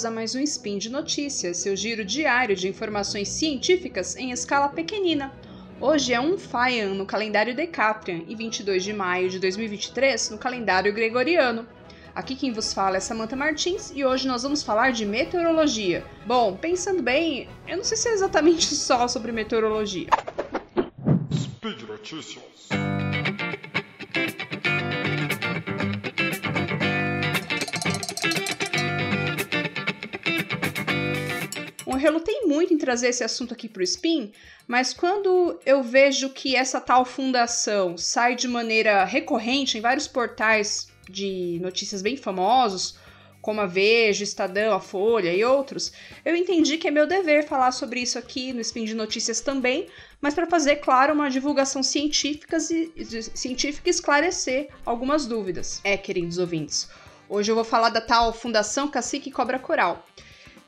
bem-vindos a mais um Spin de Notícias, seu giro diário de informações científicas em escala pequenina. Hoje é 1 Faian no calendário Decatrian e 22 de maio de 2023 no calendário Gregoriano. Aqui quem vos fala é Samantha Martins e hoje nós vamos falar de meteorologia. Bom, pensando bem, eu não sei se é exatamente só sobre meteorologia. Speed Notícias. Relutei muito em trazer esse assunto aqui para o Spin, mas quando eu vejo que essa tal fundação sai de maneira recorrente em vários portais de notícias bem famosos, como a Veja, Estadão, a Folha e outros, eu entendi que é meu dever falar sobre isso aqui no Spin de Notícias também, mas para fazer, claro, uma divulgação científica e, científica e esclarecer algumas dúvidas. É, queridos ouvintes, hoje eu vou falar da tal Fundação Cacique Cobra Coral.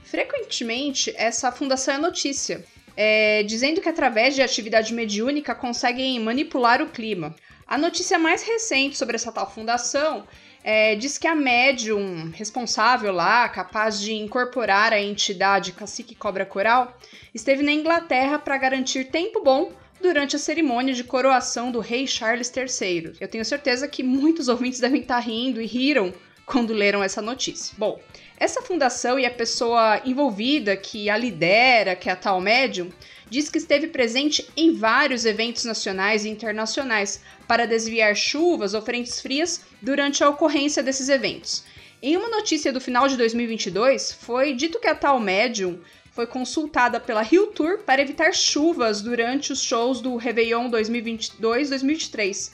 Frequentemente, essa fundação é notícia, é, dizendo que através de atividade mediúnica conseguem manipular o clima. A notícia mais recente sobre essa tal fundação é, diz que a médium responsável lá, capaz de incorporar a entidade Cacique Cobra Coral, esteve na Inglaterra para garantir tempo bom durante a cerimônia de coroação do rei Charles III. Eu tenho certeza que muitos ouvintes devem estar rindo e riram quando leram essa notícia. Bom, essa fundação e a pessoa envolvida que a lidera, que é a tal médium, diz que esteve presente em vários eventos nacionais e internacionais para desviar chuvas ou frentes frias durante a ocorrência desses eventos. Em uma notícia do final de 2022, foi dito que a tal médium foi consultada pela Rio Tour para evitar chuvas durante os shows do Réveillon 2022-2023,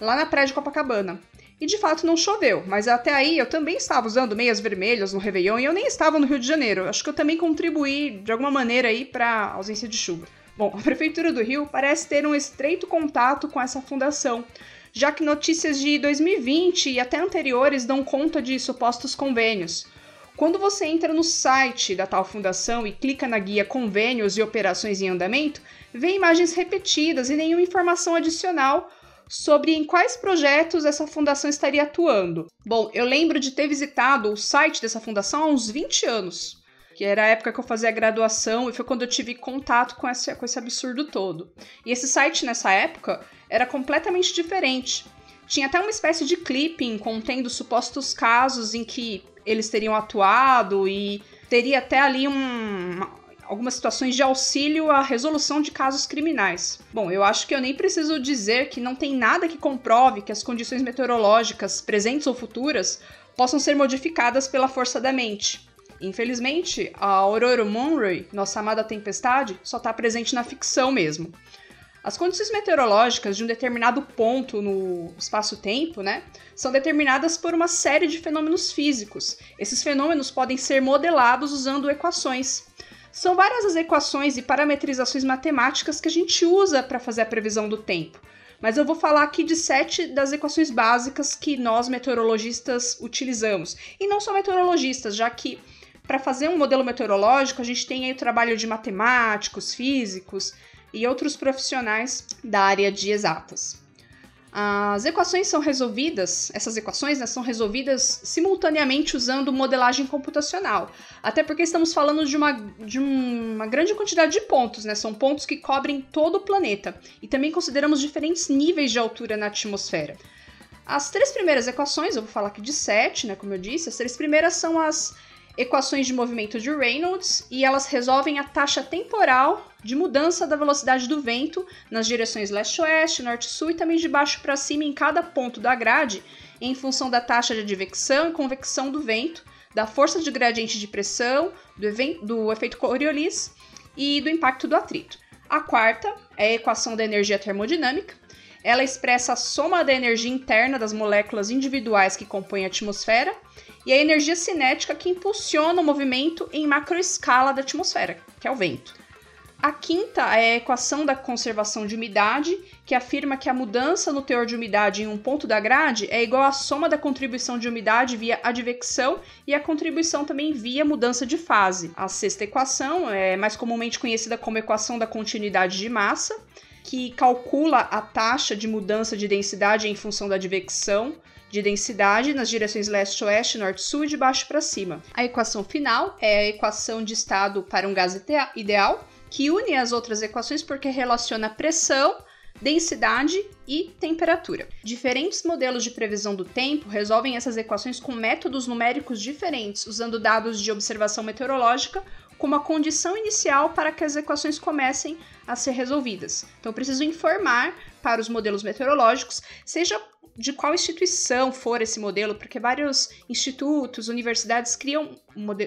lá na praia de Copacabana. E de fato não choveu, mas até aí eu também estava usando meias vermelhas no Réveillon e eu nem estava no Rio de Janeiro. Acho que eu também contribuí de alguma maneira aí para ausência de chuva. Bom, a Prefeitura do Rio parece ter um estreito contato com essa fundação, já que notícias de 2020 e até anteriores dão conta de supostos convênios. Quando você entra no site da tal fundação e clica na guia Convênios e Operações em Andamento, vê imagens repetidas e nenhuma informação adicional sobre em quais projetos essa fundação estaria atuando. Bom, eu lembro de ter visitado o site dessa fundação há uns 20 anos, que era a época que eu fazia a graduação e foi quando eu tive contato com esse, com esse absurdo todo. E esse site nessa época era completamente diferente. Tinha até uma espécie de clipping contendo supostos casos em que eles teriam atuado e teria até ali um, algumas situações de auxílio à resolução de casos criminais. Bom, eu acho que eu nem preciso dizer que não tem nada que comprove que as condições meteorológicas, presentes ou futuras, possam ser modificadas pela força da mente. Infelizmente, a Aurora Monroe, nossa amada tempestade, só está presente na ficção mesmo. As condições meteorológicas de um determinado ponto no espaço-tempo, né, são determinadas por uma série de fenômenos físicos. Esses fenômenos podem ser modelados usando equações. São várias as equações e parametrizações matemáticas que a gente usa para fazer a previsão do tempo. Mas eu vou falar aqui de sete das equações básicas que nós meteorologistas utilizamos. E não só meteorologistas, já que para fazer um modelo meteorológico a gente tem aí o trabalho de matemáticos, físicos e outros profissionais da área de exatas. As equações são resolvidas, essas equações né, são resolvidas simultaneamente usando modelagem computacional. Até porque estamos falando de uma, de uma grande quantidade de pontos, né? São pontos que cobrem todo o planeta. E também consideramos diferentes níveis de altura na atmosfera. As três primeiras equações, eu vou falar aqui de sete, né? Como eu disse, as três primeiras são as equações de movimento de Reynolds e elas resolvem a taxa temporal de mudança da velocidade do vento nas direções leste-oeste, norte-sul e também de baixo para cima em cada ponto da grade, em função da taxa de advecção e convecção do vento, da força de gradiente de pressão, do, do efeito Coriolis e do impacto do atrito. A quarta é a equação da energia termodinâmica. Ela expressa a soma da energia interna das moléculas individuais que compõem a atmosfera e a energia cinética que impulsiona o movimento em macroescala da atmosfera, que é o vento. A quinta é a equação da conservação de umidade, que afirma que a mudança no teor de umidade em um ponto da grade é igual à soma da contribuição de umidade via advecção e a contribuição também via mudança de fase. A sexta equação é mais comumente conhecida como equação da continuidade de massa, que calcula a taxa de mudança de densidade em função da advecção de densidade nas direções leste-oeste, norte-sul e de baixo para cima. A equação final é a equação de estado para um gás ideal, que une as outras equações porque relaciona pressão, densidade e temperatura. Diferentes modelos de previsão do tempo resolvem essas equações com métodos numéricos diferentes, usando dados de observação meteorológica como a condição inicial para que as equações comecem a ser resolvidas. Então, eu preciso informar para os modelos meteorológicos, seja de qual instituição for esse modelo, porque vários institutos, universidades criam,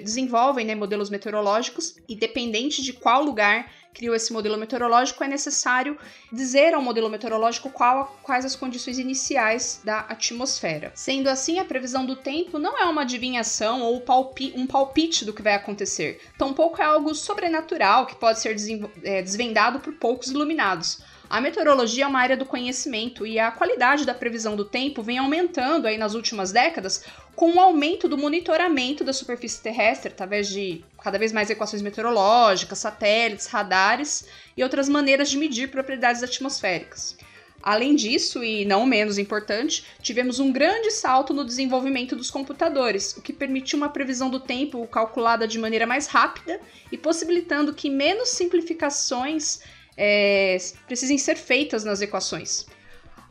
desenvolvem né, modelos meteorológicos, e dependente de qual lugar criou esse modelo meteorológico, é necessário dizer ao modelo meteorológico qual, quais as condições iniciais da atmosfera. Sendo assim, a previsão do tempo não é uma adivinhação ou palpi um palpite do que vai acontecer, tampouco é algo sobrenatural que pode ser é, desvendado por poucos iluminados. A meteorologia é uma área do conhecimento e a qualidade da previsão do tempo vem aumentando aí nas últimas décadas com o aumento do monitoramento da superfície terrestre através de cada vez mais equações meteorológicas, satélites, radares e outras maneiras de medir propriedades atmosféricas. Além disso, e não menos importante, tivemos um grande salto no desenvolvimento dos computadores, o que permitiu uma previsão do tempo calculada de maneira mais rápida e possibilitando que menos simplificações é, precisem ser feitas nas equações.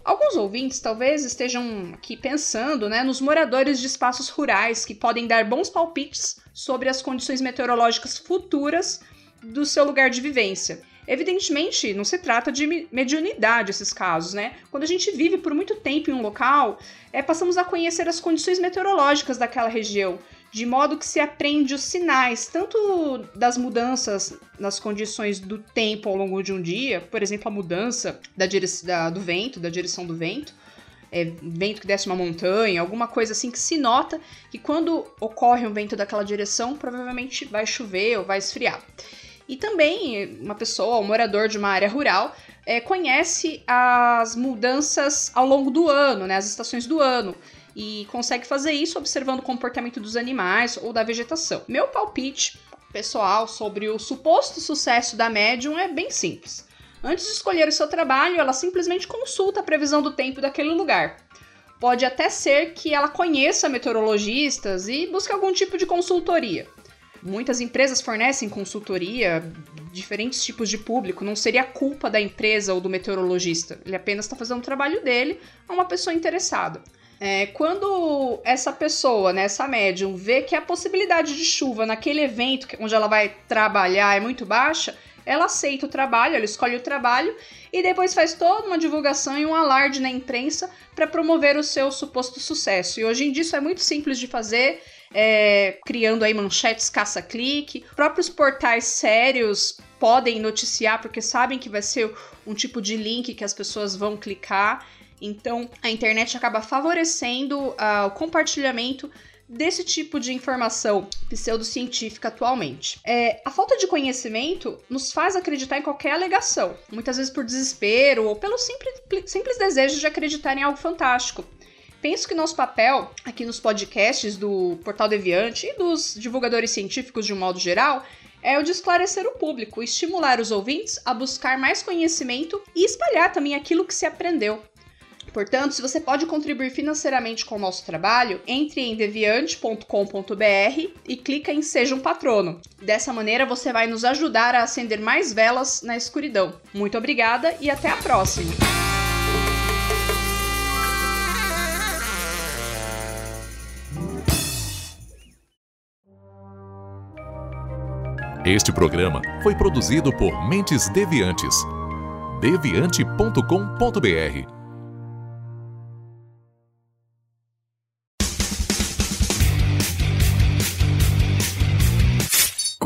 Alguns ouvintes talvez estejam aqui pensando né, nos moradores de espaços rurais que podem dar bons palpites sobre as condições meteorológicas futuras do seu lugar de vivência. Evidentemente, não se trata de mediunidade esses casos, né? Quando a gente vive por muito tempo em um local, é, passamos a conhecer as condições meteorológicas daquela região, de modo que se aprende os sinais, tanto das mudanças nas condições do tempo ao longo de um dia, por exemplo, a mudança da da, do vento, da direção do vento, é, vento que desce uma montanha, alguma coisa assim que se nota que quando ocorre um vento daquela direção, provavelmente vai chover ou vai esfriar. E também uma pessoa, um morador de uma área rural, é, conhece as mudanças ao longo do ano, né, as estações do ano e consegue fazer isso observando o comportamento dos animais ou da vegetação. Meu palpite pessoal sobre o suposto sucesso da médium é bem simples. Antes de escolher o seu trabalho, ela simplesmente consulta a previsão do tempo daquele lugar. Pode até ser que ela conheça meteorologistas e busque algum tipo de consultoria. Muitas empresas fornecem consultoria, diferentes tipos de público, não seria culpa da empresa ou do meteorologista. Ele apenas está fazendo o trabalho dele a uma pessoa interessada. É, quando essa pessoa, né, essa médium, vê que a possibilidade de chuva naquele evento onde ela vai trabalhar é muito baixa, ela aceita o trabalho, ela escolhe o trabalho e depois faz toda uma divulgação e um alarde na imprensa para promover o seu suposto sucesso. E hoje em dia isso é muito simples de fazer, é, criando aí manchetes caça-clique. Próprios portais sérios podem noticiar porque sabem que vai ser um tipo de link que as pessoas vão clicar. Então, a internet acaba favorecendo uh, o compartilhamento desse tipo de informação pseudocientífica atualmente. É, a falta de conhecimento nos faz acreditar em qualquer alegação, muitas vezes por desespero ou pelo simples, simples desejo de acreditar em algo fantástico. Penso que nosso papel aqui nos podcasts do Portal Deviante e dos divulgadores científicos de um modo geral é o de esclarecer o público, estimular os ouvintes a buscar mais conhecimento e espalhar também aquilo que se aprendeu. Portanto, se você pode contribuir financeiramente com o nosso trabalho, entre em deviante.com.br e clica em Seja um Patrono. Dessa maneira, você vai nos ajudar a acender mais velas na escuridão. Muito obrigada e até a próxima! Este programa foi produzido por Mentes Deviantes. deviante.com.br